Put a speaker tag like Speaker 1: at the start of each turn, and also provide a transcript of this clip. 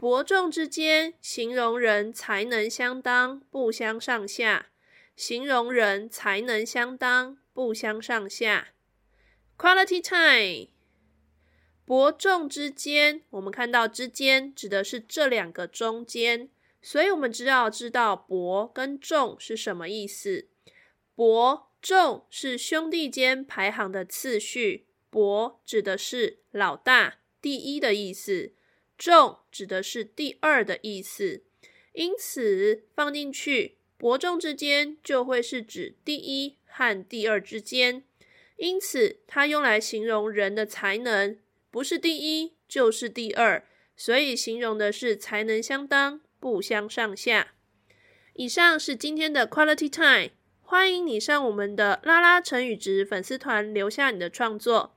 Speaker 1: 伯仲之间，形容人才能相当，不相上下。形容人才能相当，不相上下。Quality time，伯仲之间，我们看到“之间”指的是这两个中间。所以，我们知道知道“伯”跟“仲”是什么意思。伯仲是兄弟间排行的次序，伯指的是老大、第一的意思，重指的是第二的意思。因此，放进去“伯仲之间”就会是指第一和第二之间。因此，它用来形容人的才能，不是第一就是第二，所以形容的是才能相当。不相上下。以上是今天的 Quality Time，欢迎你上我们的拉拉成语值粉丝团留下你的创作，